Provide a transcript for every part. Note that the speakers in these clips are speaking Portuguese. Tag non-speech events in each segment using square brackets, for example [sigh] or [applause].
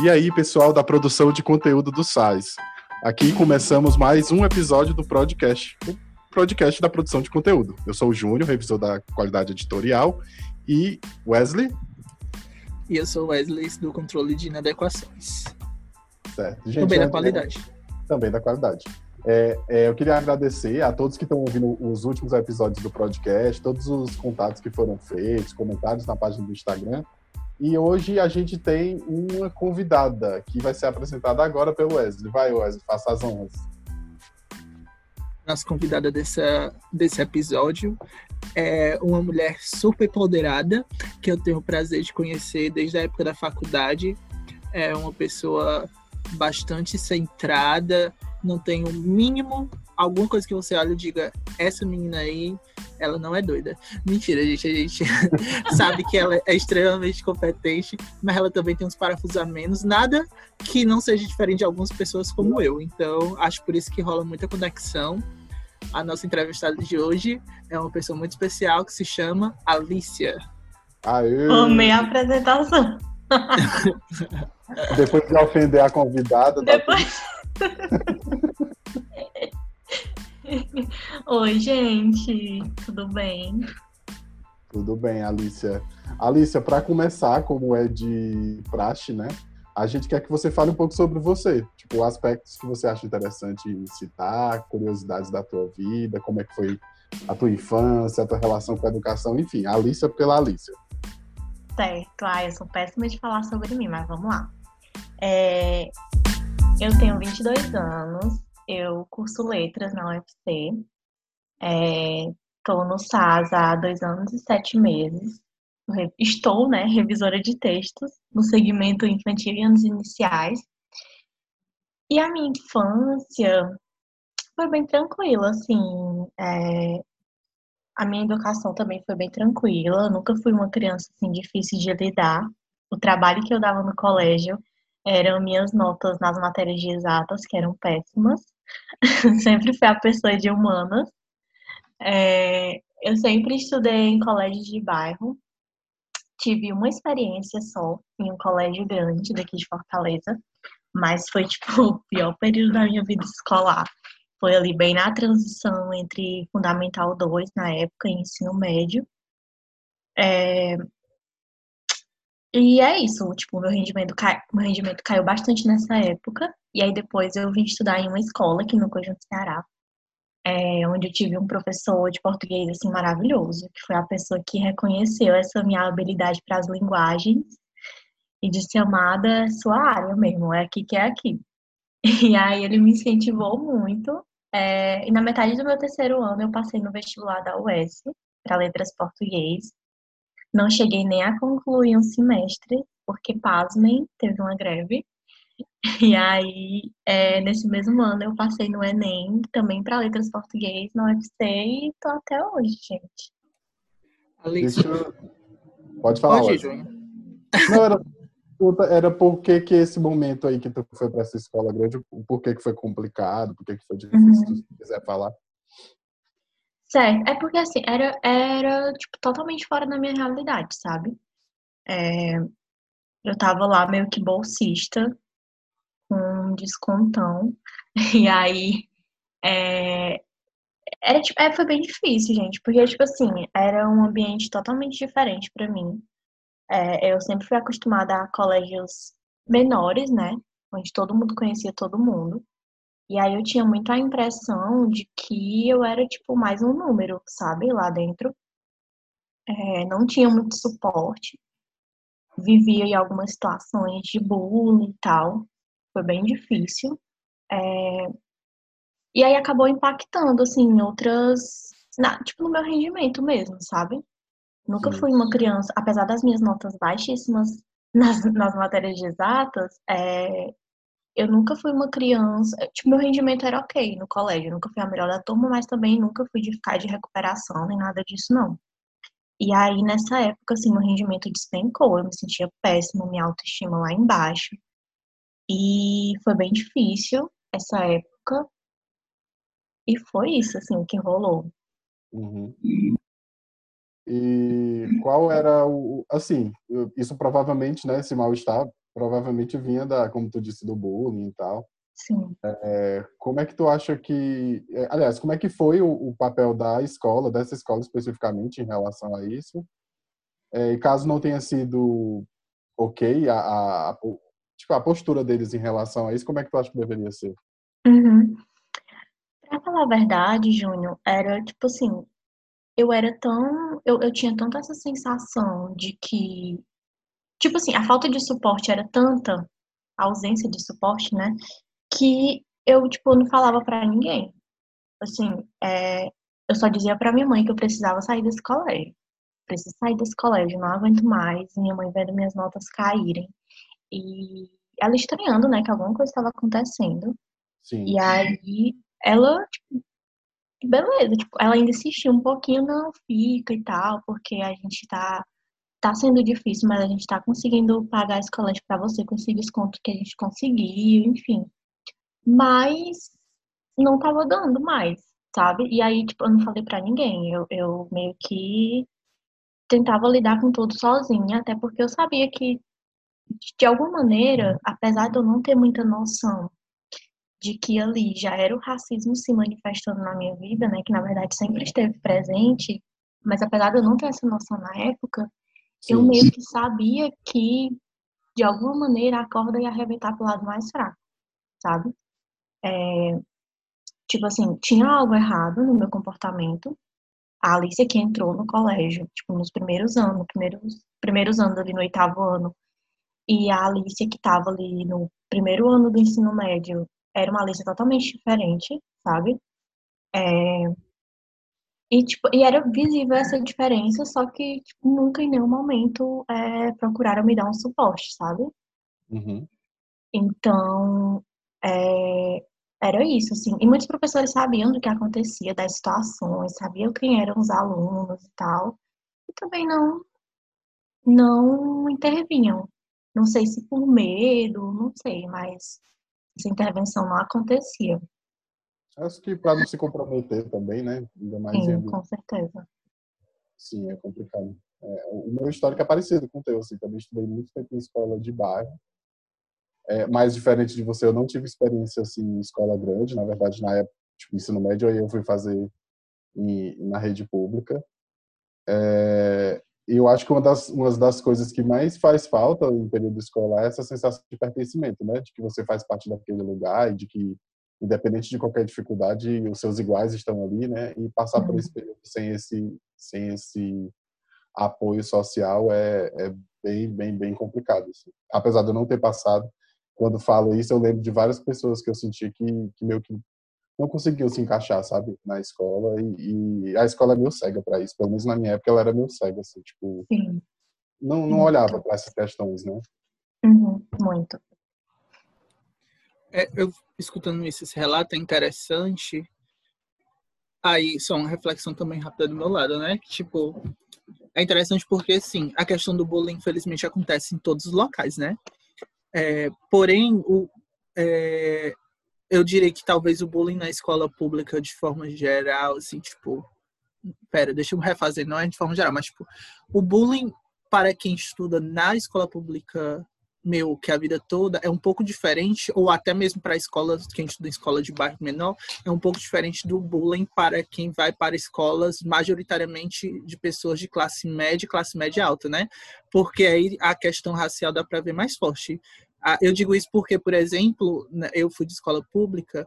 E aí, pessoal da produção de conteúdo do SAIS. Aqui começamos mais um episódio do podcast, o podcast da produção de conteúdo. Eu sou o Júnior, revisor da qualidade editorial, e Wesley. E eu sou o Wesley do controle de inadequações. Certo. Gente, também da qualidade. Também da qualidade. É, é, eu queria agradecer a todos que estão ouvindo os últimos episódios do podcast, todos os contatos que foram feitos, comentários na página do Instagram. E hoje a gente tem uma convidada que vai ser apresentada agora pelo Wesley. Vai, Wesley, faça as honras. Nossa convidada dessa, desse episódio é uma mulher super empoderada, que eu tenho o prazer de conhecer desde a época da faculdade. É uma pessoa bastante centrada, não tem o um mínimo, alguma coisa que você olha e diga, essa menina aí, ela não é doida. Mentira, gente, a gente [laughs] sabe que ela é extremamente competente, mas ela também tem uns parafusos a menos, nada que não seja diferente de algumas pessoas como eu. Então, acho por isso que rola muita conexão. A nossa entrevistada de hoje é uma pessoa muito especial que se chama Alicia. Aê! Amei a apresentação. [laughs] Depois de ofender a convidada. Depois. [laughs] Oi, gente, tudo bem? Tudo bem, Alicia. Alicia, para começar, como é de praxe, né? A gente quer que você fale um pouco sobre você, tipo, aspectos que você acha interessante citar, curiosidades da tua vida, como é que foi a tua infância, a tua relação com a educação, enfim, Alicia pela Alicia. Certo, ah, eu sou péssima de falar sobre mim, mas vamos lá. É, eu tenho 22 anos, eu curso letras na UFC. Estou é, no SAS há dois anos e sete meses. Estou, né, revisora de textos no segmento infantil e anos iniciais. E a minha infância foi bem tranquila, assim. É, a minha educação também foi bem tranquila. Eu nunca fui uma criança assim difícil de lidar. O trabalho que eu dava no colégio eram minhas notas nas matérias de exatas, que eram péssimas. [laughs] sempre fui a pessoa de humanas. É, eu sempre estudei em colégio de bairro. Tive uma experiência só em um colégio grande daqui de Fortaleza, mas foi tipo [laughs] o pior período da minha vida escolar. Foi ali bem na transição entre Fundamental 2 na época e ensino médio. É, e é isso, tipo, meu rendimento, cai, meu rendimento caiu bastante nessa época. E aí depois eu vim estudar em uma escola aqui no Conjunto Ceará, é, onde eu tive um professor de português, assim, maravilhoso, que foi a pessoa que reconheceu essa minha habilidade para as linguagens e disse, amada, sua área mesmo, é aqui que é aqui. [laughs] E aí ele me incentivou muito. É, e na metade do meu terceiro ano eu passei no vestibular da UES para letras português não cheguei nem a concluir um semestre, porque, pasmem, teve uma greve. [laughs] E aí, é, nesse mesmo ano, eu passei no Enem, também para letras português, na UFC, e tô até hoje, gente. Alice, Pode falar. Pode. Não, era, era por que, que esse momento aí que tu foi para essa escola grande, por que, que foi complicado, por que, que foi difícil, uhum. se quiser falar. Certo, é porque assim, era, era tipo, totalmente fora da minha realidade, sabe? É, eu tava lá meio que bolsista, com um descontão, [laughs] e aí é, era, tipo, é, foi bem difícil, gente, porque, tipo assim, era um ambiente totalmente diferente para mim. É, eu sempre fui acostumada a colégios menores, né? Onde todo mundo conhecia todo mundo. E aí eu tinha muito a impressão de que eu era, tipo, mais um número, sabe, lá dentro. É, não tinha muito suporte. Vivia em algumas situações de bullying e tal. Foi bem difícil. É, e aí acabou impactando, assim, em outras. Na, tipo, no meu rendimento mesmo, sabe? Nunca Sim. fui uma criança, apesar das minhas notas baixíssimas [laughs] nas, nas matérias de exatas, é, eu nunca fui uma criança. Tipo, meu rendimento era ok no colégio. Eu nunca fui a melhor da turma, mas também nunca fui de ficar de recuperação nem nada disso, não. E aí, nessa época, assim, meu rendimento despencou. Eu me sentia péssima, minha autoestima lá embaixo. E foi bem difícil essa época. E foi isso, assim, que rolou. Uhum. E qual era o. Assim, isso provavelmente, né, esse mal-estar provavelmente vinha da, como tu disse, do bullying e tal. Sim. É, como é que tu acha que, é, aliás, como é que foi o, o, papel da escola, dessa escola especificamente em relação a isso? É, e caso não tenha sido ok a, a, a, tipo, a postura deles em relação a isso, como é que tu acha que deveria ser? Uhum. Pra falar a verdade, Júnior, era tipo assim, eu era tão, eu, eu tinha tanta essa sensação de que, tipo assim, a falta de suporte era tanta, a ausência de suporte, né, que eu, tipo, não falava para ninguém. Assim, é, eu só dizia para minha mãe que eu precisava sair desse colégio. Preciso sair desse colégio, não aguento mais. Minha mãe vendo minhas notas caírem. E ela estranhando, né, que alguma coisa estava acontecendo. Sim. E aí, ela, tipo, beleza, tipo, ela ainda insistiu um pouquinho, não, fica e tal, porque a gente tá, tá sendo difícil, mas a gente tá conseguindo pagar esse colégio para você com esse desconto que a gente conseguiu, enfim mas não tava dando mais, sabe? E aí, tipo, eu não falei para ninguém, eu, eu meio que tentava lidar com tudo sozinha, até porque eu sabia que, de alguma maneira, apesar de eu não ter muita noção de que ali já era o racismo se manifestando na minha vida, né, que na verdade sempre esteve presente, mas apesar de eu não ter essa noção na época, Sim. eu meio que sabia que, de alguma maneira, a corda ia arrebentar pro lado mais fraco, sabe? é, tipo assim, tinha algo errado no meu comportamento. A Alicia que entrou no colégio, tipo, nos primeiros anos, primeiros, primeiros anos ali no oitavo ano, e a Alicia que estava ali no primeiro ano do ensino médio, era uma Alicia totalmente diferente, sabe? É, e, tipo, e era visível essa diferença, só que tipo, nunca em nenhum momento é, procuraram me dar um suporte, sabe? Uhum. Então, é, era isso, assim. E muitos professores sabiam do que acontecia, das situações, sabiam quem eram os alunos e tal. E também não, não intervinham. Não sei se por medo, não sei, mas essa intervenção não acontecia. Acho que para não se comprometer também, né? Ainda mais Sim, com certeza. Sim, é complicado. É, o meu histórico é parecido com o teu, assim, também estudei muito tempo em escola de bairro é, mais diferente de você, eu não tive experiência assim em escola grande, na verdade, na época, tipo, ensino médio, aí eu fui fazer em, na rede pública. É, eu acho que uma das, uma das coisas que mais faz falta no período escolar é essa sensação de pertencimento, né? De que você faz parte daquele lugar e de que, independente de qualquer dificuldade, os seus iguais estão ali, né? E passar uhum. por esse período sem esse, sem esse apoio social é, é bem, bem, bem complicado. Assim. Apesar de eu não ter passado, quando falo isso, eu lembro de várias pessoas que eu senti que, que meio que não conseguiu se encaixar, sabe, na escola. E, e a escola é meio cega para isso. Pelo menos na minha época ela era meio cega, assim, tipo. Sim. Não, não olhava para essas questões, né? Uhum, muito. É, eu escutando isso, esse relato é interessante. Aí, só uma reflexão também rápida do meu lado, né? Tipo, é interessante porque, sim, a questão do bullying, infelizmente, acontece em todos os locais, né? É, porém, o, é, eu diria que talvez o bullying na escola pública, de forma geral, assim, tipo. Pera, deixa eu refazer, não é de forma geral, mas, tipo, o bullying para quem estuda na escola pública, meu, que a vida toda, é um pouco diferente, ou até mesmo para escolas, quem estuda em escola de bairro menor, é um pouco diferente do bullying para quem vai para escolas majoritariamente de pessoas de classe média e classe média alta, né? Porque aí a questão racial dá para ver mais forte. Ah, eu digo isso porque, por exemplo, né, eu fui de escola pública,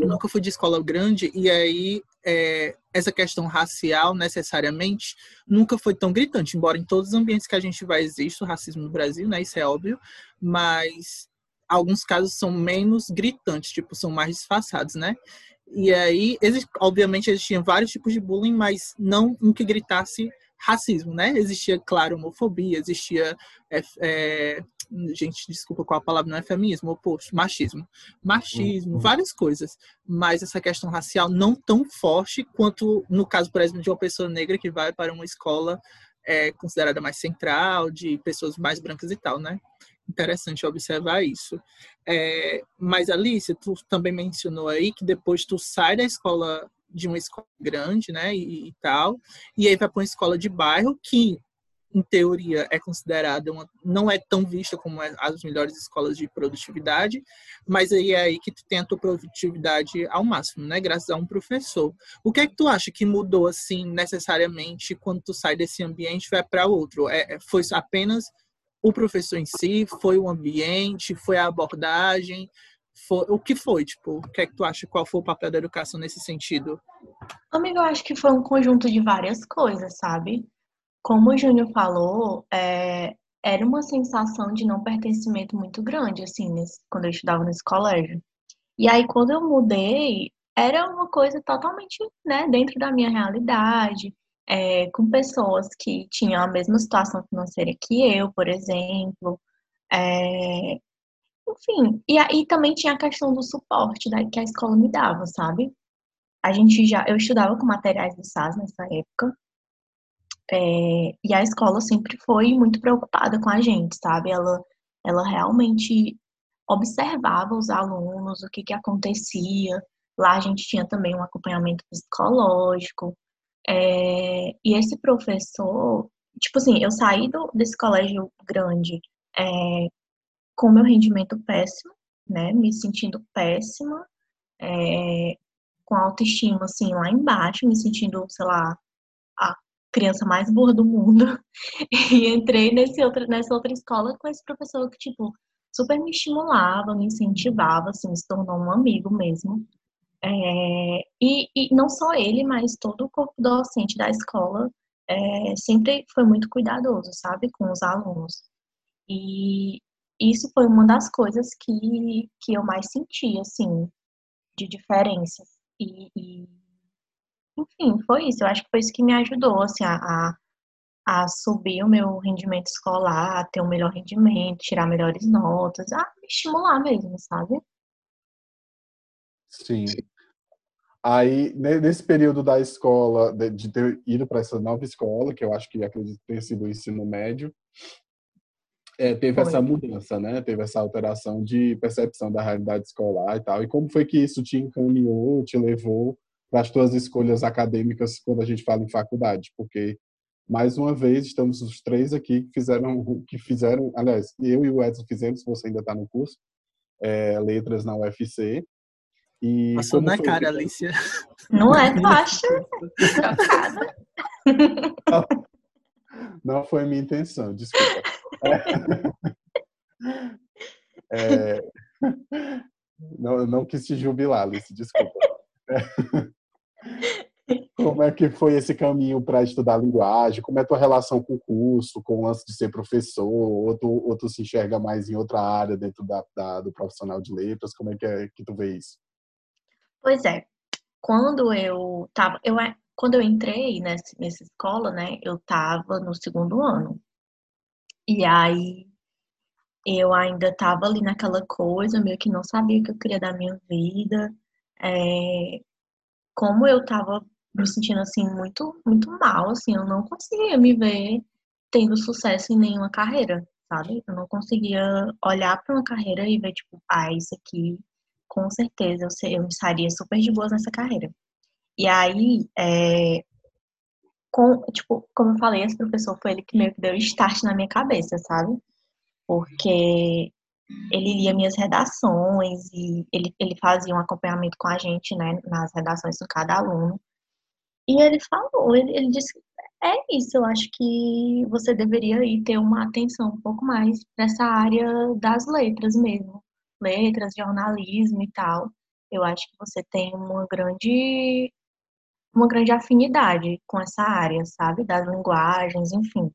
eu nunca fui de escola grande, e aí é, essa questão racial, necessariamente, nunca foi tão gritante, embora em todos os ambientes que a gente vai existe o racismo no Brasil, né? Isso é óbvio, mas alguns casos são menos gritantes, tipo, são mais disfarçados, né? E aí, obviamente, existiam vários tipos de bullying, mas não um que gritasse racismo, né? Existia, claro, homofobia, existia. É, é, gente, desculpa qual a palavra, não é feminismo, oposto, machismo. Machismo, uhum. várias coisas. Mas essa questão racial não tão forte quanto no caso, por exemplo, de uma pessoa negra que vai para uma escola é, considerada mais central, de pessoas mais brancas e tal, né? Interessante observar isso. É, mas, Alice, tu também mencionou aí que depois tu sai da escola de uma escola grande, né, e, e, tal, e aí vai para uma escola de bairro que em teoria, é considerada uma, não é tão vista como as melhores escolas de produtividade, mas aí é aí que tu tem a produtividade ao máximo, né? Graças a um professor. O que é que tu acha que mudou assim necessariamente quando tu sai desse ambiente e vai para outro? É, é, foi apenas o professor em si? Foi o ambiente? Foi a abordagem? Foi, o que foi? Tipo, o que é que tu acha? Qual foi o papel da educação nesse sentido? Amigo, eu acho que foi um conjunto de várias coisas, sabe? Como o Júnior falou, é, era uma sensação de não pertencimento muito grande, assim, nesse, quando eu estudava nesse colégio. E aí, quando eu mudei, era uma coisa totalmente, né, dentro da minha realidade, é, com pessoas que tinham a mesma situação financeira que eu, por exemplo. É, enfim, e aí também tinha a questão do suporte da, que a escola me dava, sabe? A gente já, eu estudava com materiais do SAS nessa época, é, e a escola sempre foi muito preocupada com a gente, sabe? Ela, ela realmente observava os alunos, o que, que acontecia. Lá a gente tinha também um acompanhamento psicológico. É, e esse professor, tipo assim, eu saí do, desse colégio grande é, com meu rendimento péssimo, né? Me sentindo péssima, é, com autoestima assim lá embaixo, me sentindo, sei lá, a criança mais burra do mundo. [laughs] E entrei nesse outra, nessa outra escola com esse professor que, tipo, super me estimulava, me incentivava, assim, se tornou um amigo mesmo. É, e, e, não só ele, mas todo o corpo docente da escola é, sempre foi muito cuidadoso, sabe, com os alunos. E isso foi uma das coisas que, que eu mais senti, assim, de diferença. E, e enfim, foi isso. Eu acho que foi isso que me ajudou, assim, a, a subir o meu rendimento escolar, a ter um melhor rendimento, tirar melhores notas, a me estimular mesmo, sabe? Sim. Aí, nesse período da escola, de ter ido para essa nova escola, que eu acho que acredito ter sido o ensino médio, é, teve foi. essa mudança, né? Teve essa alteração de percepção da realidade escolar e tal. E como foi que isso te encaminhou, te levou para as tuas escolhas acadêmicas quando a gente fala em faculdade? Porque mais uma vez estamos os três aqui que fizeram que fizeram, aliás, eu e o Edson fizemos, você ainda está no curso, é, letras na UFC. E Passou na cara, que... Alicia. Não é fácil. não, não foi minha intenção, desculpa. É, não, não quis te jubilar, Alice, desculpa. Como é que foi esse caminho para estudar linguagem? Como é a tua relação com o curso, com o lance de ser professor? Ou tu, ou tu se enxerga mais em outra área dentro da, da, do profissional de letras? Como é que, é que tu vê isso? Pois é. Quando eu tava, eu, quando eu entrei nessa, nessa escola, né, eu tava no segundo ano. E aí eu ainda tava ali naquela coisa, meio que não sabia o que eu queria da minha vida. É, como eu tava me sentindo assim muito muito mal, assim, eu não conseguia me ver tendo sucesso em nenhuma carreira, sabe? Eu não conseguia olhar para uma carreira e ver tipo, ah, isso aqui com certeza eu, eu estaria super de boas nessa carreira. E aí, é, com, tipo, como eu falei, esse professor foi ele que meio que deu start na minha cabeça, sabe? Porque ele lia minhas redações e ele, ele fazia um acompanhamento com a gente, né, nas redações de cada aluno. E ele falou, ele, ele disse, é isso, eu acho que você deveria ir ter uma atenção um pouco mais nessa área das letras mesmo, letras, jornalismo e tal. Eu acho que você tem uma grande uma grande afinidade com essa área, sabe, das linguagens, enfim.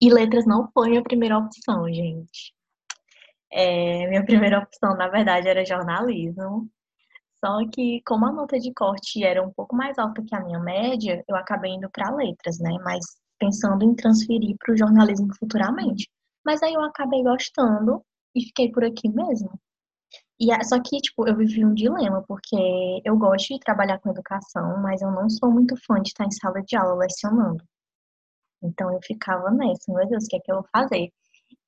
E letras não foi a primeira opção, gente. É, minha primeira opção, na verdade, era jornalismo. Só que, como a nota de corte era um pouco mais alta que a minha média, eu acabei indo para letras, né? Mas pensando em transferir para o jornalismo futuramente. Mas aí eu acabei gostando e fiquei por aqui mesmo. E só que, tipo, eu vivi um dilema, porque eu gosto de trabalhar com educação, mas eu não sou muito fã de estar em sala de aula lecionando. Então eu ficava nessa, meu Deus, o que é que eu vou fazer?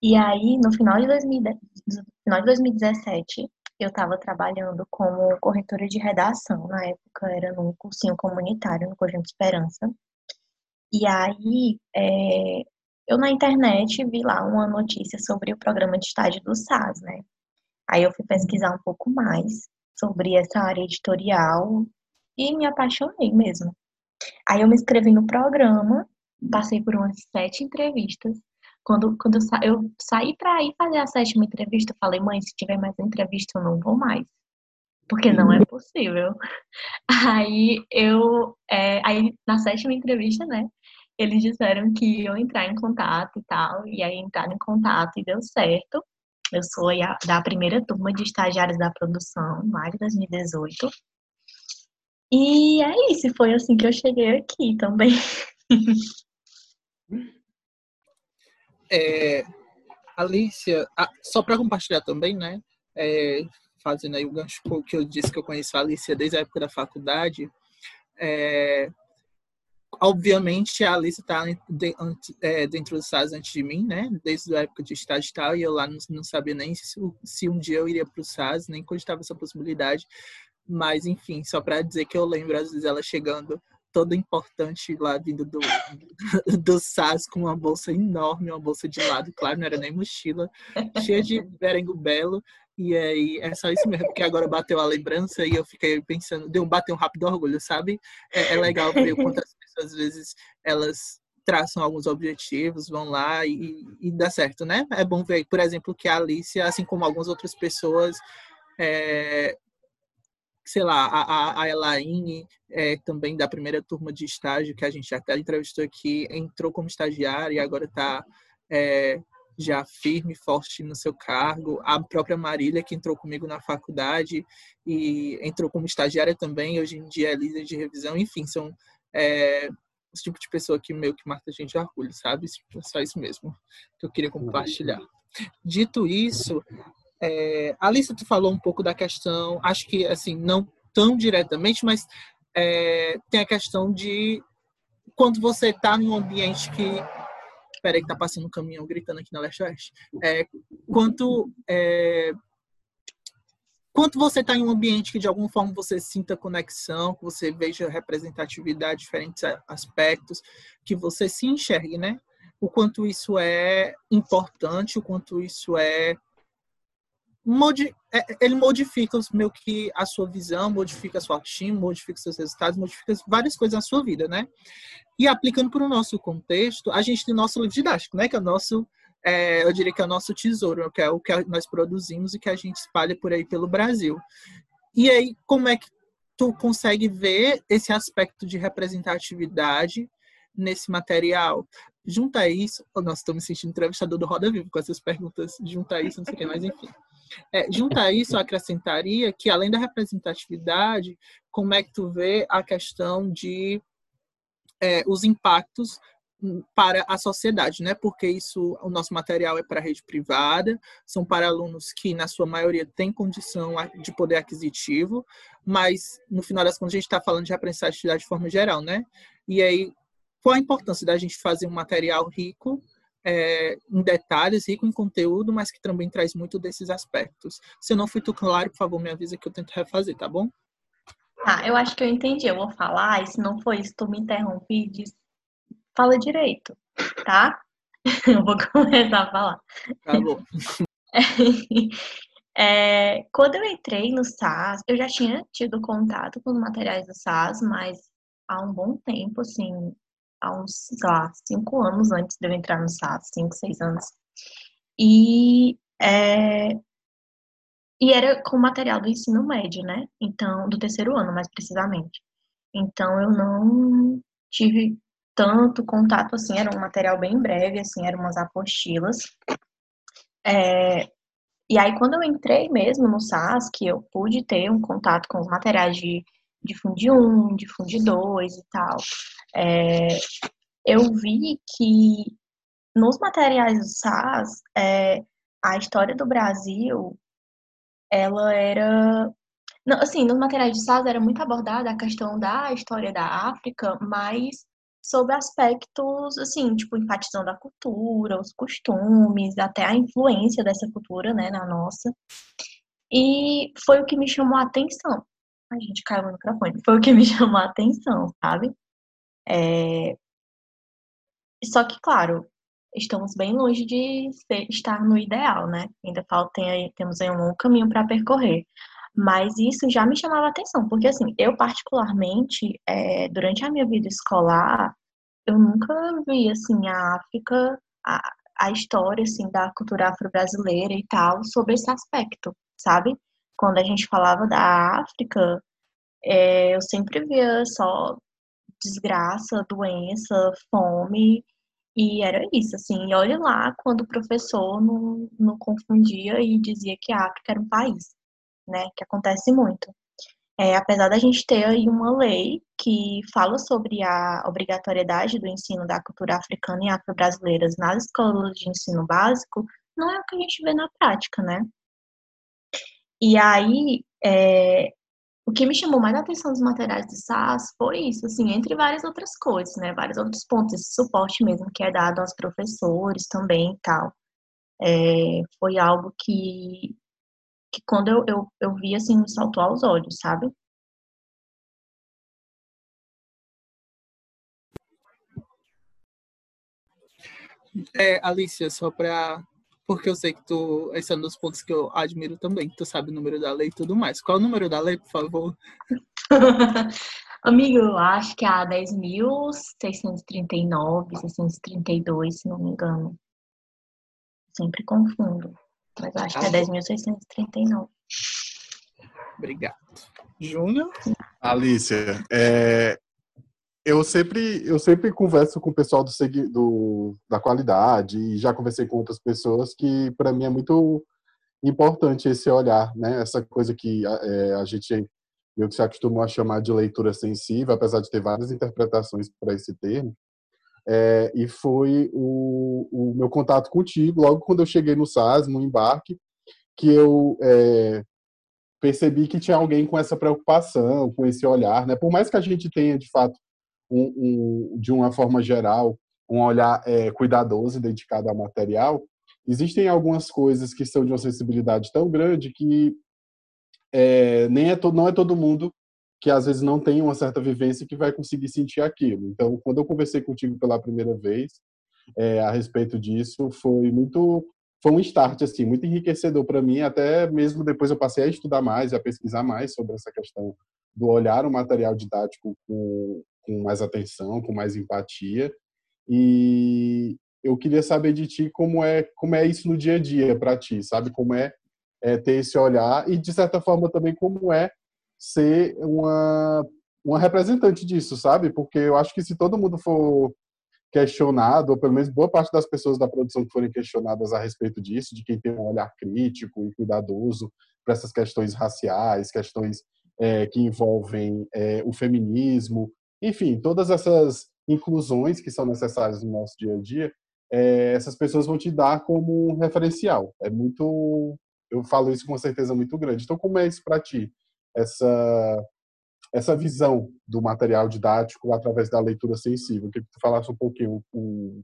E aí, no final de, 2000, no final de 2017, eu estava trabalhando como corretora de redação. Na época era num cursinho comunitário, no Conjunto Esperança. E aí, é, eu na internet vi lá uma notícia sobre o programa de estágio do SAS, né? Aí eu fui pesquisar um pouco mais sobre essa área editorial e me apaixonei mesmo. Aí eu me inscrevi no programa, passei por umas sete entrevistas. Quando, quando eu, sa eu saí para ir fazer a sétima entrevista, eu falei, mãe, se tiver mais entrevista, eu não vou mais. Porque não é possível. [laughs] Aí eu. É, aí na sétima entrevista, né? Eles disseram que iam entrar em contato e tal. E aí entraram em contato e deu certo. Eu sou a, da primeira turma de estagiários da produção, lá de 2018. E é isso, foi assim que eu cheguei aqui também. [laughs] É, Alicia, só para compartilhar também, né? É, fazendo aí o gancho que eu disse que eu conheço a Alicia desde a época da faculdade. É, obviamente a Alicia está é, dentro do SAS antes de mim, né? Desde a época de estágio e tal, e eu lá não, não sabia nem se, se, um dia eu iria para o SAS, nem cogitava essa possibilidade. Mas, enfim, só para dizer que eu lembro, às vezes, ela chegando toda importante lá vindo do, [laughs] do, SAS com uma bolsa enorme, uma bolsa de lado, claro, não era nem mochila, cheia de [laughs] berengo belo. E aí é só isso mesmo, porque agora bateu a lembrança e eu fiquei pensando, deu um bater um rápido orgulho, sabe? É, é legal ver o quanto as pessoas às vezes elas traçam alguns objetivos, vão lá e, e dá certo, né? É bom ver, por exemplo, que a Alicia, assim como algumas outras pessoas, é, sei lá, a, a Elaine, é, também da primeira turma de estágio, que a gente até entrevistou aqui, entrou como estagiária e agora está é, já firme, forte no seu cargo. A própria Marília, que entrou comigo na faculdade e entrou como estagiária também, hoje em dia é líder de revisão. Enfim, são é, esse tipo de pessoa que meio que mata a gente de orgulho, sabe? É só isso mesmo que eu queria compartilhar. Dito isso, é, Alice, tu falou um pouco da questão, acho que assim, não tão diretamente, mas é, tem a questão de quando você está num ambiente que. Espera que tá passando um caminhão gritando aqui na Leste Oeste. É, quanto, é, quanto você está em um ambiente que de alguma forma você sinta conexão, que você veja representatividade, diferentes aspectos, que você se enxergue, né? O quanto isso é importante, o quanto isso é modi é, ele modifica meio que a sua visão, modifica a sua autoestima, modifica seus resultados, modifica várias coisas na sua vida, né? E aplicando para o nosso contexto, a gente tem nosso livro didático, né? Que é o nosso, é, eu diria que é o nosso tesouro, que é o que nós produzimos e que a gente espalha por aí pelo Brasil. E aí, como é que tu consegue ver esse aspecto de representatividade nesse material? Junta isso, oh, estou me sentindo entrevistador do Roda Viva com essas perguntas, junta isso, não sei o que, mas enfim. É, junto a isso, eu acrescentaria que, além da representatividade, como é que tu vê a questão de é, os impactos para a sociedade, né? Porque isso, o nosso material é para a rede privada, são para alunos que, na sua maioria, têm condição de poder aquisitivo, mas, no final das contas, a gente está falando de representatividade de forma geral, né? E aí, qual a importância da gente fazer um material rico é, em detalhes, rico em conteúdo, mas que também traz muito desses aspectos. Se eu não fui tão claro, por favor, me avisa que eu tento refazer, tá bom? Tá, eu acho que eu entendi. Eu vou falar, e se não for isso, tu me interrompe e diz, fala direito, tá? [laughs] Eu vou [laughs] começar a falar. Tá bom. [laughs] É, quando eu entrei no SAS, eu já tinha tido contato com os materiais do SAS, mas há um bom tempo, assim, há uns, sei lá, cinco anos antes de eu entrar no SAS, cinco, seis anos. E, é, e era com material do ensino médio, né? Então, do terceiro ano, mais precisamente. Então, eu não tive tanto contato, assim, era um material bem breve, assim, eram umas apostilas. É, e aí, quando eu entrei mesmo no SAS, que eu pude ter um contato com os materiais de de Fundi 1, de Fundi 2 e tal, é, eu vi que nos materiais do SAS, é, a história do Brasil, ela era... Não, assim, nos materiais de SAS era muito abordada a questão da história da África, mas sobre aspectos, assim, tipo, enfatizando a cultura, os costumes, até a influência dessa cultura, né, na nossa. E foi o que me chamou a atenção. A gente caiu no microfone. Foi o que me [laughs] chamou a atenção, sabe? É... Só que, claro, estamos bem longe de ser, estar no ideal, né? Ainda falta, aí, temos aí um longo caminho para percorrer. Mas isso já me chamava atenção, porque assim, eu particularmente, é, durante a minha vida escolar, eu nunca vi assim a África, a, a história assim da cultura afro-brasileira e tal sobre esse aspecto, sabe? Quando a gente falava da África, é, eu sempre via só desgraça, doença, fome e era isso, assim. E olhe lá quando o professor não, não confundia e dizia que a África era um país, né? Que acontece muito. É, apesar da gente ter aí uma lei que fala sobre a obrigatoriedade do ensino da cultura africana e afro-brasileiras nas escolas de ensino básico, não é o que a gente vê na prática, né? E aí, é, o que me chamou mais a atenção dos materiais de SAS foi isso, assim, entre várias outras coisas, né? Vários outros pontos, esse suporte mesmo que é dado aos professores também e tal. É, foi algo que, que quando eu, eu, eu vi, assim, me saltou aos olhos, sabe? É, Alicia, só para porque eu sei que tu, esse é um dos pontos que eu admiro também, que tu sabe o número da lei e tudo mais. Qual é o número da lei, por favor? [laughs] Amigo, eu acho que é a 10.639, 632, se não me engano. Sempre confundo. Mas acho que é 10.639. Obrigado. Júnior? Alicia, é, eu sempre, eu sempre converso com o pessoal do, do, da qualidade e já conversei com outras pessoas que para mim é muito importante esse olhar, né? Essa coisa que é, a gente eu que se acostumou a chamar de leitura sensível, apesar de ter várias interpretações para esse termo. É, e foi o, o, meu contato contigo logo quando eu cheguei no SAS, no embarque, que eu é, percebi que tinha alguém com essa preocupação, com esse olhar, né? Por mais que a gente tenha de fato um, um, de uma forma geral, um olhar é, cuidadoso e dedicado ao material, existem algumas coisas que são de uma sensibilidade tão grande que é, nem é não é todo mundo que às vezes não tem uma certa vivência que vai conseguir sentir aquilo. Então, quando eu conversei contigo pela primeira vez é, a respeito disso, foi muito foi um start assim muito enriquecedor para mim. Até mesmo depois eu passei a estudar mais, a pesquisar mais sobre essa questão do olhar o material didático com com mais atenção, com mais empatia. E eu queria saber de ti como é como é isso no dia a dia para ti, sabe? Como é, é, ter esse olhar e de certa forma também como é ser uma uma representante disso, sabe? Porque eu acho que se todo mundo for questionado, ou pelo menos boa parte das pessoas da produção que forem questionadas a respeito disso, de quem tem um olhar crítico e cuidadoso para essas questões raciais, questões é, que envolvem é, o feminismo, enfim, todas essas inclusões que são necessárias no nosso dia a dia, é, essas pessoas vão te dar como um referencial. É muito, eu falo isso com uma certeza muito grande. Então, como é isso para ti? Essa essa visão do material didático através da leitura sensível. Queria que tu falasse um pouquinho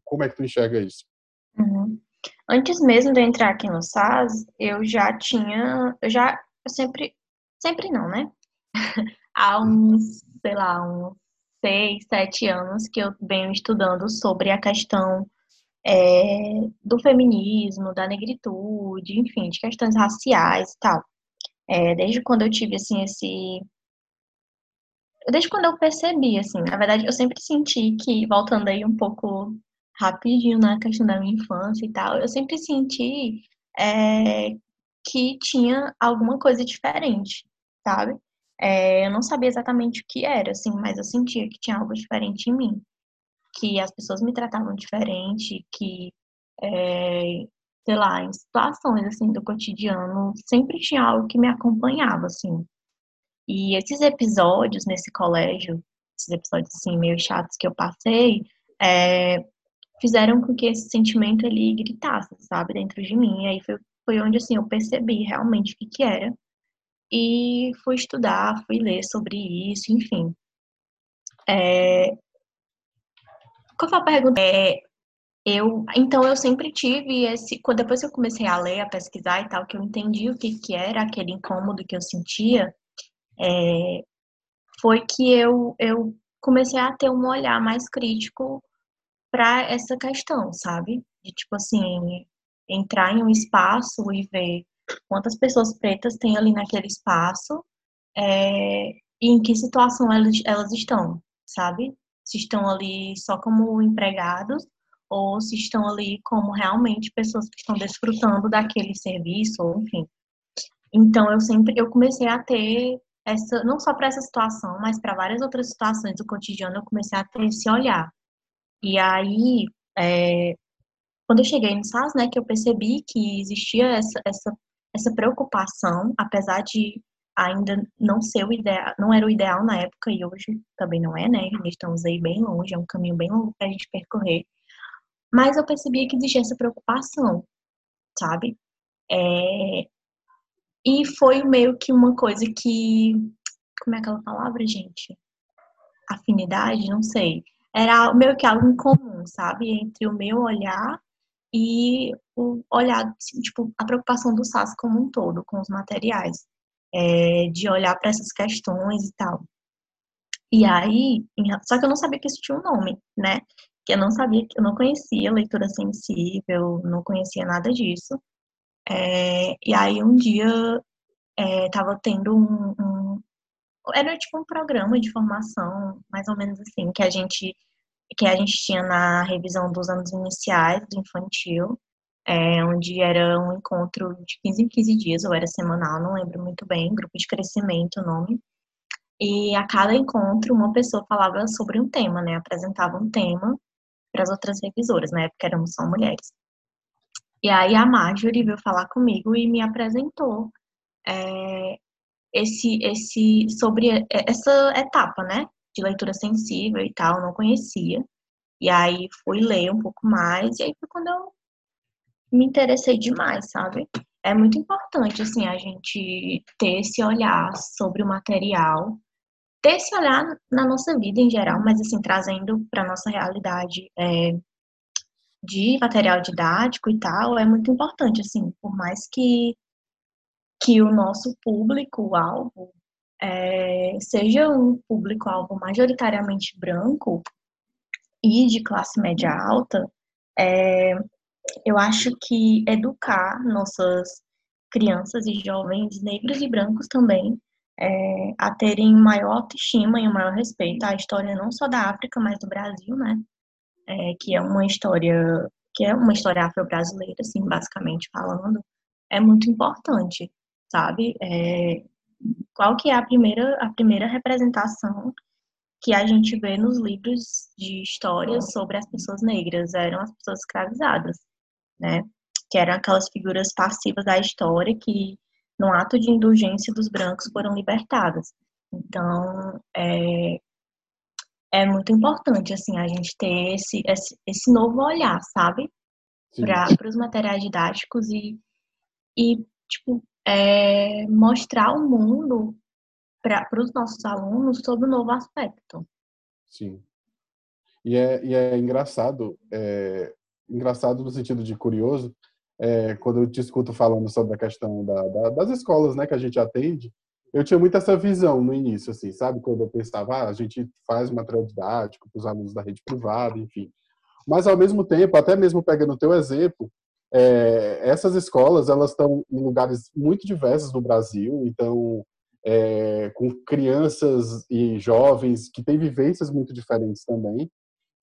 como é que tu enxerga isso. Uhum. Antes mesmo de eu entrar aqui no SAS, eu já tinha, eu já eu sempre, sempre não, né? [laughs] Há uns, sei lá, uns seis, sete anos que eu venho estudando sobre a questão é, do feminismo, da negritude, enfim, de questões raciais e tal. É, desde quando eu tive, assim, esse... Desde quando eu percebi, assim, na verdade, eu sempre senti que, voltando aí um pouco rapidinho na questão da minha infância e tal, eu sempre senti é, que tinha alguma coisa diferente, sabe? É, eu não sabia exatamente o que era, assim, mas eu sentia que tinha algo diferente em mim. Que as pessoas me tratavam diferente, que, é, sei lá, em situações, assim, do cotidiano, sempre tinha algo que me acompanhava, assim. E esses episódios nesse colégio, esses episódios, assim, meio chatos que eu passei, é, fizeram com que esse sentimento ali gritasse, sabe, dentro de mim. E aí foi, foi onde, assim, eu percebi realmente o que que era e fui estudar, fui ler sobre isso, enfim. É... Qual foi a pergunta? É, eu, então eu sempre tive esse, depois que eu comecei a ler, a pesquisar e tal, que eu entendi o que, que era aquele incômodo que eu sentia, é, foi que eu, eu comecei a ter um olhar mais crítico para essa questão, sabe? De tipo assim, entrar em um espaço e ver quantas pessoas pretas tem ali naquele espaço é, e em que situação elas, elas estão, sabe? Se estão ali só como empregados ou se estão ali como realmente pessoas que estão desfrutando daquele serviço, ou enfim. Então eu sempre eu comecei a ter essa não só para essa situação, mas para várias outras situações do cotidiano eu comecei a ter esse olhar. E aí é, quando eu cheguei no SAS, né, que eu percebi que existia essa, essa, essa preocupação, apesar de ainda não ser o ideal, não era o ideal na época e hoje também não é, né? Estamos aí bem longe, é um caminho bem longo para a gente percorrer. Mas eu percebi que existia essa preocupação, sabe? É... E foi meio que uma coisa que. Como é aquela palavra, gente? Afinidade? Não sei. Era meio que algo em comum, sabe? Entre o meu olhar e o olhar, assim, tipo, a preocupação do SAS como um todo, com os materiais, é, de olhar para essas questões e tal. E aí, só que eu não sabia que isso tinha um nome, né? Que eu não sabia, eu não conhecia leitura sensível, não conhecia nada disso. É, e aí um dia é, tava tendo um, um, era tipo um programa de formação, mais ou menos assim, que a gente que a gente tinha na revisão dos anos iniciais do infantil, é, onde era um encontro de 15 em 15 dias, ou era semanal, não lembro muito bem, grupo de crescimento o nome. E a cada encontro, uma pessoa falava sobre um tema, né? Apresentava um tema para as outras revisoras, na época éramos só mulheres. E aí a Marjorie veio falar comigo e me apresentou é, esse, esse, sobre essa etapa, né? de leitura sensível e tal, não conhecia. E aí fui ler um pouco mais, e aí foi quando eu me interessei demais, sabe? É muito importante, assim, a gente ter esse olhar sobre o material, ter esse olhar na nossa vida em geral, mas, assim, trazendo para nossa realidade é, de material didático e tal, é muito importante, assim, por mais que, que o nosso público-alvo é, seja um público-alvo majoritariamente branco e de classe média alta, é, eu acho que educar nossas crianças e jovens negros e brancos também é, a terem maior autoestima e um maior respeito à história não só da África, mas do Brasil, né? É, que é uma história que é uma história afro-brasileira, assim, basicamente falando, é muito importante, sabe? É, qual que é a primeira, a primeira representação que a gente vê nos livros de histórias sobre as pessoas negras? Eram as pessoas escravizadas, né? Que eram aquelas figuras passivas da história que, no ato de indulgência dos brancos, foram libertadas. Então, é, é muito importante, assim, a gente ter esse, esse, esse novo olhar, sabe? Para os materiais didáticos e, e, tipo, é, mostrar o mundo para os nossos alunos sobre um novo aspecto. Sim. E é, e é engraçado, é, engraçado no sentido de curioso, é, quando eu te escuto falando sobre a questão da, da, das escolas né, que a gente atende, eu tinha muito essa visão no início, assim, sabe? Quando eu pensava, ah, a gente faz material didático para os alunos da rede privada, enfim. Mas, ao mesmo tempo, até mesmo pegando o teu exemplo, é, essas escolas elas estão em lugares muito diversos no Brasil, então é, com crianças e jovens que têm vivências muito diferentes também.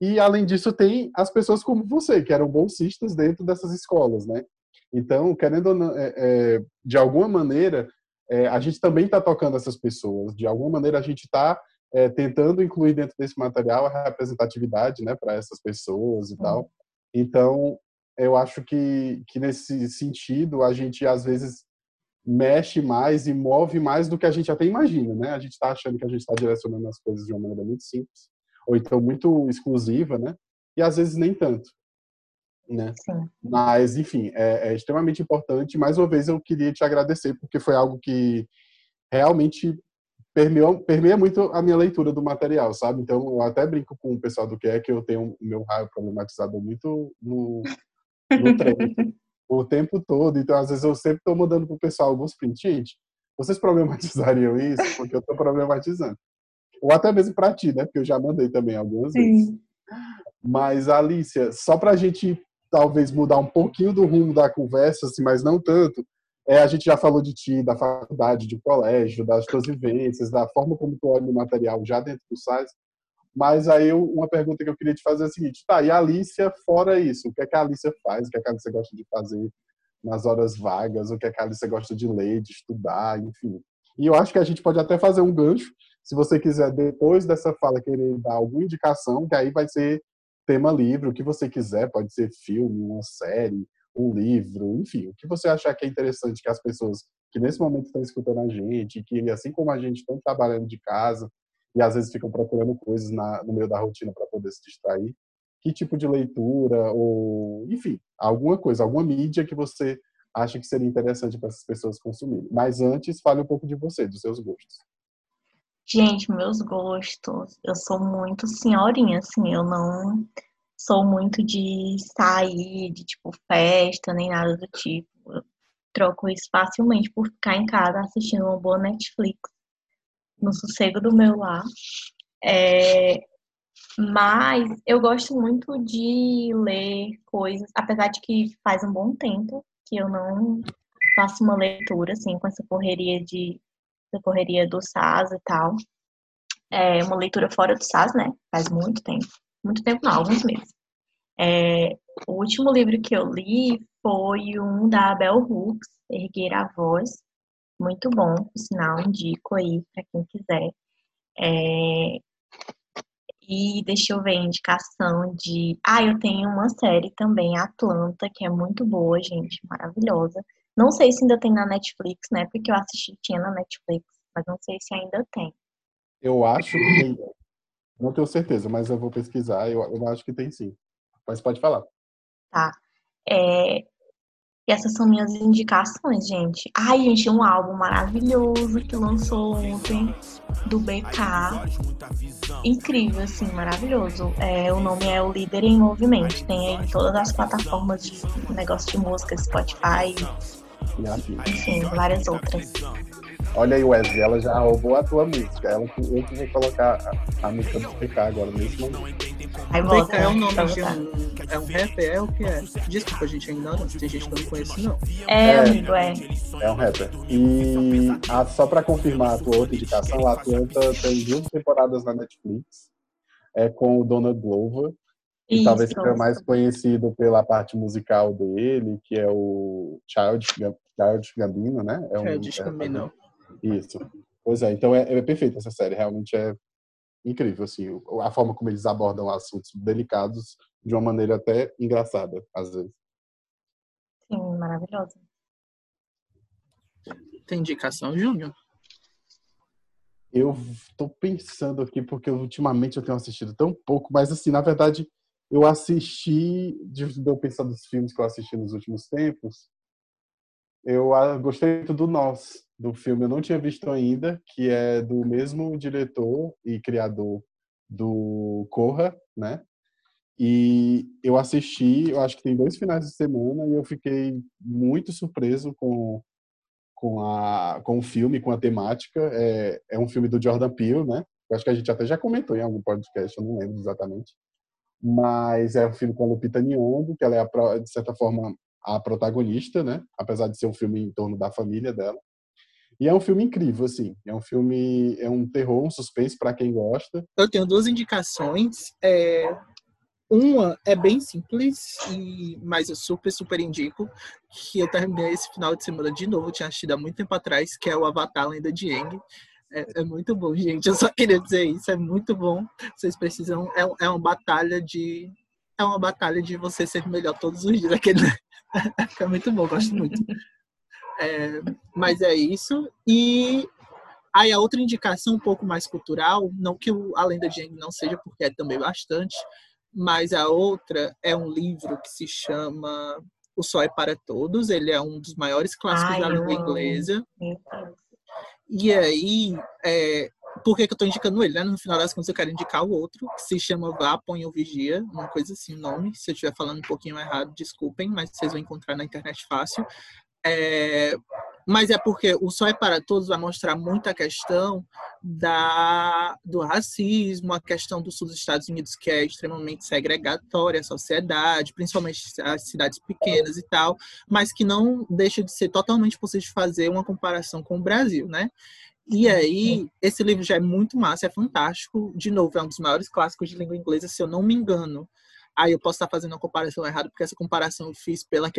E além disso tem as pessoas como você que eram bolsistas dentro dessas escolas, né? Então, querendo ou não, é, é de alguma maneira é, a gente também está tocando essas pessoas. De alguma maneira a gente está é, tentando incluir dentro desse material a representatividade, né, para essas pessoas e tal. Então, eu acho que, que nesse sentido a gente às vezes mexe mais e move mais do que a gente até imagina, né? A gente está achando que a gente está direcionando as coisas de uma maneira muito simples ou então muito exclusiva, né? E às vezes nem tanto, né? Sim. Mas enfim, é, é extremamente importante. Mais uma vez eu queria te agradecer porque foi algo que realmente permeou, permeia muito a minha leitura do material, sabe? Então eu até brinco com o pessoal do que é que eu tenho o meu raio problematizado muito no no trem [laughs] o tempo todo. Então, às vezes, eu sempre estou mandando para o pessoal alguns prints. Gente, vocês problematizariam isso? Porque eu estou problematizando. Ou até mesmo para ti, né? Porque eu já mandei também algumas Sim. vezes. Mas, Alicia, só para a gente talvez mudar um pouquinho do rumo da conversa, assim, mas não tanto, é, a gente já falou de ti, da faculdade, de colégio, das tuas vivências, da forma como tu olha o material já dentro do site. Mas aí uma pergunta que eu queria te fazer é a seguinte, tá, e a Alicia, fora isso, o que é que a Alicia faz? O que é que a Alicia gosta de fazer nas horas vagas? O que é que a Alicia gosta de ler, de estudar, enfim. E eu acho que a gente pode até fazer um gancho, se você quiser, depois dessa fala, querer dar alguma indicação, que aí vai ser tema livre, o que você quiser, pode ser filme, uma série, um livro, enfim, o que você achar que é interessante que as pessoas que nesse momento estão escutando a gente, que assim como a gente estão trabalhando de casa e às vezes ficam procurando coisas na, no meio da rotina para poder se distrair, que tipo de leitura ou, enfim, alguma coisa, alguma mídia que você acha que seria interessante para essas pessoas consumirem. Mas antes, fale um pouco de você, dos seus gostos. Gente, meus gostos, eu sou muito senhorinha, assim, eu não sou muito de sair, de tipo festa, nem nada do tipo. Eu troco isso facilmente por ficar em casa assistindo uma boa Netflix, no sossego do meu lar. É, mas eu gosto muito de ler coisas, apesar de que faz um bom tempo que eu não faço uma leitura, assim, com essa correria de correria do SAS e tal. É uma leitura fora do SAS, né? Faz muito tempo. Muito tempo não, alguns meses. É, o último livro que eu li foi um da Bell Hooks, Erguer a Voz. Muito bom, por sinal, indico aí para quem quiser. É, e deixa eu ver indicação de. Ah, eu tenho uma série também, Atlanta, que é muito boa, gente, maravilhosa. Não sei se ainda tem na Netflix, né? Porque eu assisti, tinha na Netflix, mas não sei se ainda tem. Eu acho que tem. Não tenho certeza, mas eu vou pesquisar. Eu, eu acho que tem sim. Mas pode falar. Tá. É, e essas são minhas indicações, gente. Ai, gente, um álbum maravilhoso que lançou ontem do BK. Incrível, assim, maravilhoso. É, o nome é O Líder em Movimento. Tem aí em todas as plataformas de negócio de música, Spotify, enfim, várias outras. Olha aí, Wesley, ela já roubou a tua música. Ela, eu que vou colocar a, a música do PK agora nesse momento. Aí volta, PK é o nome de um, é um rapper? É o que é? Desculpa, gente, ainda não. Tem gente que eu não conheço, não. É, é amigo, é. É um rapper. E a, só pra confirmar a tua outra indicação, a Atlanta tem duas temporadas na Netflix. É com o Donald Glover. E talvez seja mais conhecido pela parte musical dele, que é o Child, Child Gambino, né? É um, Child Gambino. É, isso. Pois é, então é, é perfeita essa série, realmente é incrível, assim, a forma como eles abordam assuntos delicados de uma maneira até engraçada, às vezes. Sim, maravilhoso. Tem indicação, Júnior? Eu tô pensando aqui, porque ultimamente eu tenho assistido tão pouco, mas assim, na verdade, eu assisti, de eu pensar dos filmes que eu assisti nos últimos tempos, eu gostei muito do Nós, do filme. Eu não tinha visto ainda, que é do mesmo diretor e criador do Corra, né? E eu assisti, eu acho que tem dois finais de semana, e eu fiquei muito surpreso com, com, a, com o filme, com a temática. É, é um filme do Jordan Peele, né? Eu acho que a gente até já comentou em algum podcast, eu não lembro exatamente. Mas é um filme com a Lupita Nyong'o, que ela é, de certa forma, a protagonista, né? Apesar de ser um filme em torno da família dela. E é um filme incrível, assim. É um filme, é um terror, um suspense para quem gosta. Eu tenho duas indicações. É... Uma é bem simples, e... mas eu super, super indico. Que eu terminei esse final de semana de novo, tinha assistido há muito tempo atrás, que é o Avatar Lenda de Aang. É, é, muito bom, gente. Eu só queria dizer isso. É muito bom. Vocês precisam. É, é uma batalha de. É uma batalha de você ser melhor todos os dias. Aquele, [laughs] é muito bom, gosto muito. É, mas é isso. E aí a outra indicação um pouco mais cultural, não que o A Lenda de Aang não seja, porque é também bastante, mas a outra é um livro que se chama O Sol é para Todos. Ele é um dos maiores clássicos Ai, da língua inglesa. E aí, é, por que, que eu estou indicando ele? Né? No final das contas, eu quero indicar o outro, que se chama Vá, Põe ou Vigia, uma coisa assim o nome. Se eu estiver falando um pouquinho errado, desculpem, mas vocês vão encontrar na internet fácil. É, mas é porque o Só é para Todos vai mostrar muito a questão da, do racismo, a questão do sul dos Estados Unidos, que é extremamente segregatória a sociedade, principalmente as cidades pequenas e tal, mas que não deixa de ser totalmente possível fazer uma comparação com o Brasil, né? E aí, esse livro já é muito massa, é fantástico. De novo, é um dos maiores clássicos de língua inglesa, se eu não me engano. Aí eu posso estar fazendo uma comparação errada, porque essa comparação eu fiz pelas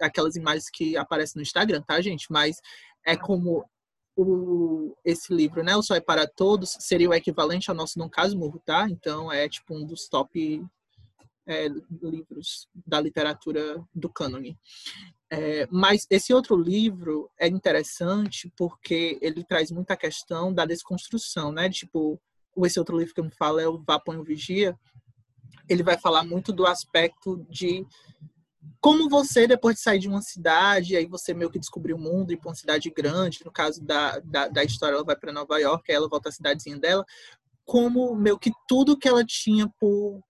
aquelas imagens que aparecem no Instagram, tá, gente? Mas é como o, esse livro, né? O Só é para Todos, seria o equivalente ao nosso Dom Casmurro, tá? Então é tipo um dos top é, livros da literatura do cânone. É, mas esse outro livro é interessante porque ele traz muita questão da desconstrução, né? Tipo, esse outro livro que eu me falo é o Vá Põe o Vigia, ele vai falar muito do aspecto de como você, depois de sair de uma cidade, aí você meio que descobriu o mundo e para uma cidade grande, no caso da, da, da história, ela vai para Nova York, aí ela volta à cidadezinha dela, como meio que tudo que ela tinha por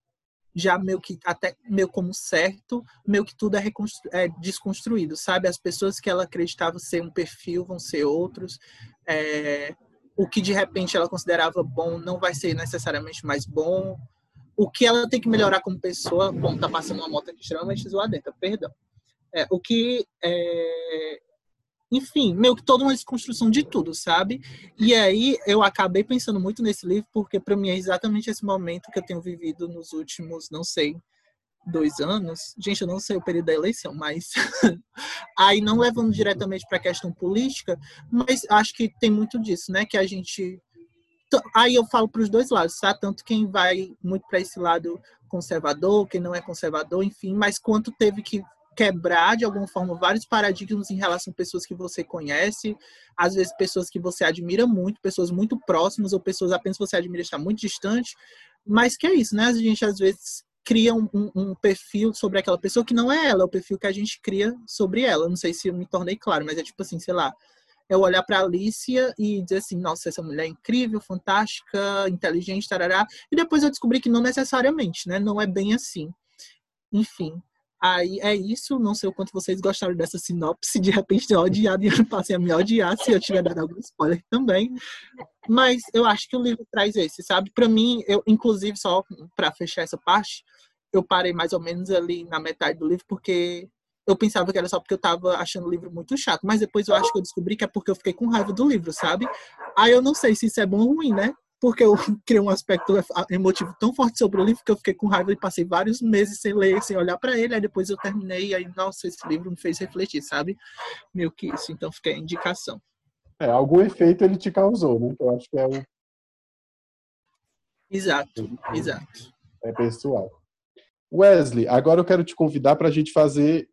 já meio que até meio como certo, meio que tudo é, é, desconstruído, sabe? As pessoas que ela acreditava ser um perfil vão ser outros. É, o que de repente ela considerava bom não vai ser necessariamente mais bom o que ela tem que melhorar como pessoa. Bom, tá passando uma moto aqui extremamente zoadenta, perdão. É, o que. É, enfim, meio que toda uma desconstrução de tudo, sabe? E aí eu acabei pensando muito nesse livro, porque para mim é exatamente esse momento que eu tenho vivido nos últimos, não sei, dois anos. Gente, eu não sei o período da eleição, mas [laughs] aí não levando diretamente para a questão política, mas acho que tem muito disso, né? Que a gente aí eu falo para os dois lados, tá? Tanto quem vai muito para esse lado conservador, quem não é conservador, enfim, mas quanto teve que quebrar de alguma forma vários paradigmas em relação a pessoas que você conhece, às vezes pessoas que você admira muito, pessoas muito próximas ou pessoas apenas você admira estar muito distante, mas que é isso, né? A gente às vezes cria um, um, um, perfil sobre aquela pessoa que não é ela, é o perfil que a gente cria sobre ela. Não sei se eu me tornei claro, mas é tipo assim, sei lá, eu olhar para Alicia e dizer assim, nossa, essa mulher é incrível, fantástica, inteligente, tarará. E depois eu descobri que não necessariamente, né? Não é bem assim. Enfim, aí é isso. Não sei o quanto vocês gostaram dessa sinopse. De repente, odiado e passei a me odiar se eu tiver dado algum spoiler também. Mas eu acho que o livro traz esse, sabe? Para mim, eu, inclusive, só para fechar essa parte, eu parei mais ou menos ali na metade do livro, porque eu pensava que era só porque eu tava achando o livro muito chato, mas depois eu acho que eu descobri que é porque eu fiquei com raiva do livro, sabe? Aí eu não sei se isso é bom ou ruim, né? Porque eu [laughs] criei um aspecto emotivo tão forte sobre o livro que eu fiquei com raiva e passei vários meses sem ler, sem olhar para ele. Aí depois eu terminei e aí, nossa, esse livro me fez refletir, sabe? Meio que isso. Então fiquei a indicação. É, algum efeito ele te causou, né? Eu acho que é o. Exato, exato. É pessoal. Wesley, agora eu quero te convidar para a gente fazer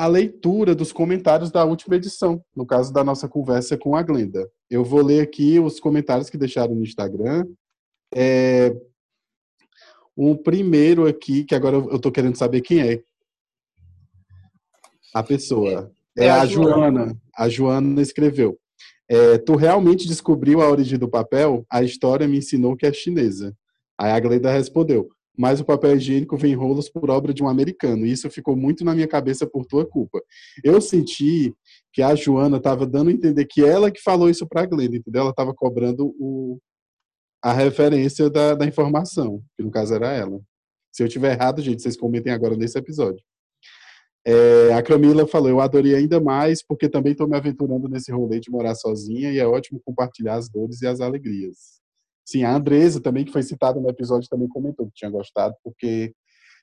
a leitura dos comentários da última edição, no caso da nossa conversa com a Glenda. Eu vou ler aqui os comentários que deixaram no Instagram. É, um primeiro aqui, que agora eu estou querendo saber quem é. A pessoa. É, é a, a Joana. Joana. A Joana escreveu. É, tu realmente descobriu a origem do papel? A história me ensinou que é chinesa. Aí a Glenda respondeu mas o papel higiênico vem em rolos por obra de um americano. E isso ficou muito na minha cabeça por tua culpa. Eu senti que a Joana estava dando a entender que ela que falou isso para a Glenda, entendeu? Ela estava cobrando o, a referência da, da informação, que no caso era ela. Se eu tiver errado, gente, vocês comentem agora nesse episódio. É, a Camila falou, eu adorei ainda mais, porque também estou me aventurando nesse rolê de morar sozinha e é ótimo compartilhar as dores e as alegrias. Sim, a Andresa também, que foi citada no episódio, também comentou que tinha gostado, porque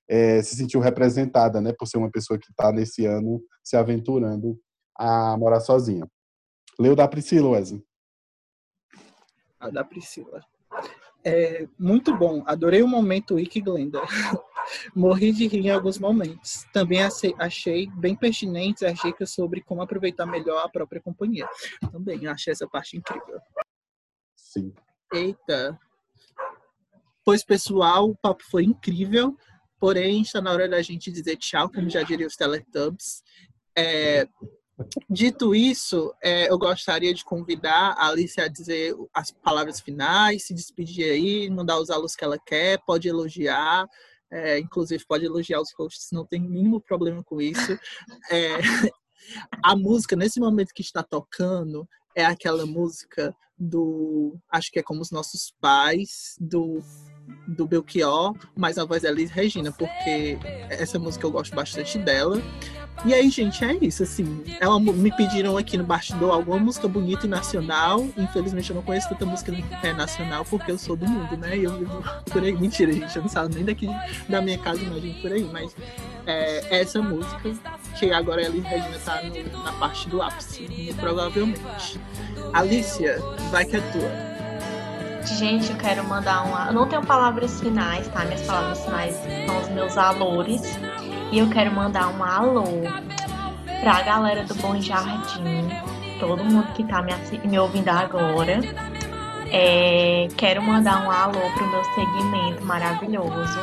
é, se sentiu representada, né, por ser uma pessoa que está nesse ano se aventurando a morar sozinha. Leu da Priscila, Wesley. A da Priscila. É, muito bom, adorei o momento Wiki Glenda. [laughs] Morri de rir em alguns momentos. Também achei bem pertinentes as dicas sobre como aproveitar melhor a própria companhia. Também achei essa parte incrível. Sim. Eita. Pois, pessoal, o papo foi incrível. Porém, está na hora da gente dizer tchau, como já diria os Teletubbies. É, dito isso, é, eu gostaria de convidar a Alice a dizer as palavras finais, se despedir aí, mandar os alunos que ela quer, pode elogiar. É, inclusive, pode elogiar os hosts, não tem mínimo problema com isso. É, [laughs] A música, nesse momento que está tocando, é aquela música do. Acho que é como os nossos pais, do do Belchior, mas a voz é Liz Regina, porque essa música eu gosto bastante dela. E aí, gente, é isso, assim. Ela, me pediram aqui no bastidor alguma música bonita e nacional. Infelizmente, eu não conheço tanta música é, nacional, porque eu sou do mundo, né? E eu vivo por aí. Mentira, gente, eu não saio nem daqui da minha casa, imagino por aí. Mas é, essa música, que agora a Elis Regina tá no, na parte do ápice, provavelmente. Alicia, vai que é tua. Gente, eu quero mandar uma. Eu não tenho palavras finais, tá? Minhas palavras finais são os meus valores. E eu quero mandar um alô pra galera do Bom Jardim, todo mundo que tá me, me ouvindo agora. É, quero mandar um alô pro meu segmento maravilhoso,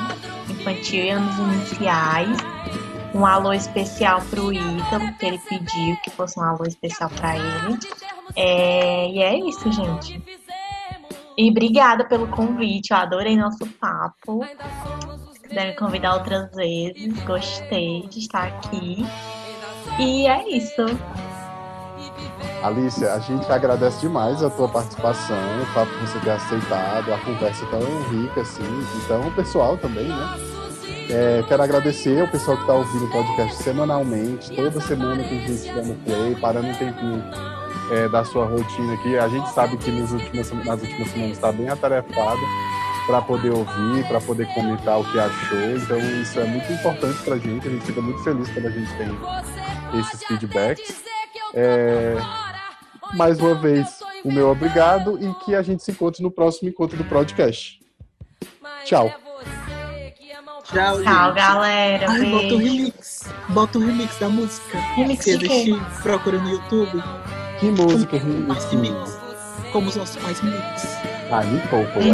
infantil e anos iniciais. Um alô especial pro Ítalo, que ele pediu que fosse um alô especial para ele. É, e é isso, gente. E obrigada pelo convite, eu adorei nosso papo. Me convidar outras vezes, gostei de estar aqui. E é isso. Alicia, a gente agradece demais a tua participação, o fato de você ter aceitado, a conversa tão rica assim, então o pessoal também, né? É, quero agradecer ao pessoal que está ouvindo o podcast semanalmente, toda semana com a gente dando play, parando um tempinho é, da sua rotina aqui. A gente sabe que nas últimas, nas últimas semanas está bem atarefado para poder ouvir, para poder comentar o que achou. Então isso é muito importante para a gente. A gente fica muito feliz quando a gente tem esses feedbacks. É... Mais uma vez, o meu obrigado e que a gente se encontre no próximo encontro do podcast. Tchau. Tchau, Tchau galera. Ai, bota o remix. Bota o remix da música. Remix de quê? procura no YouTube. Que música? Como, como os nossos pais remix. Ah, me poupa.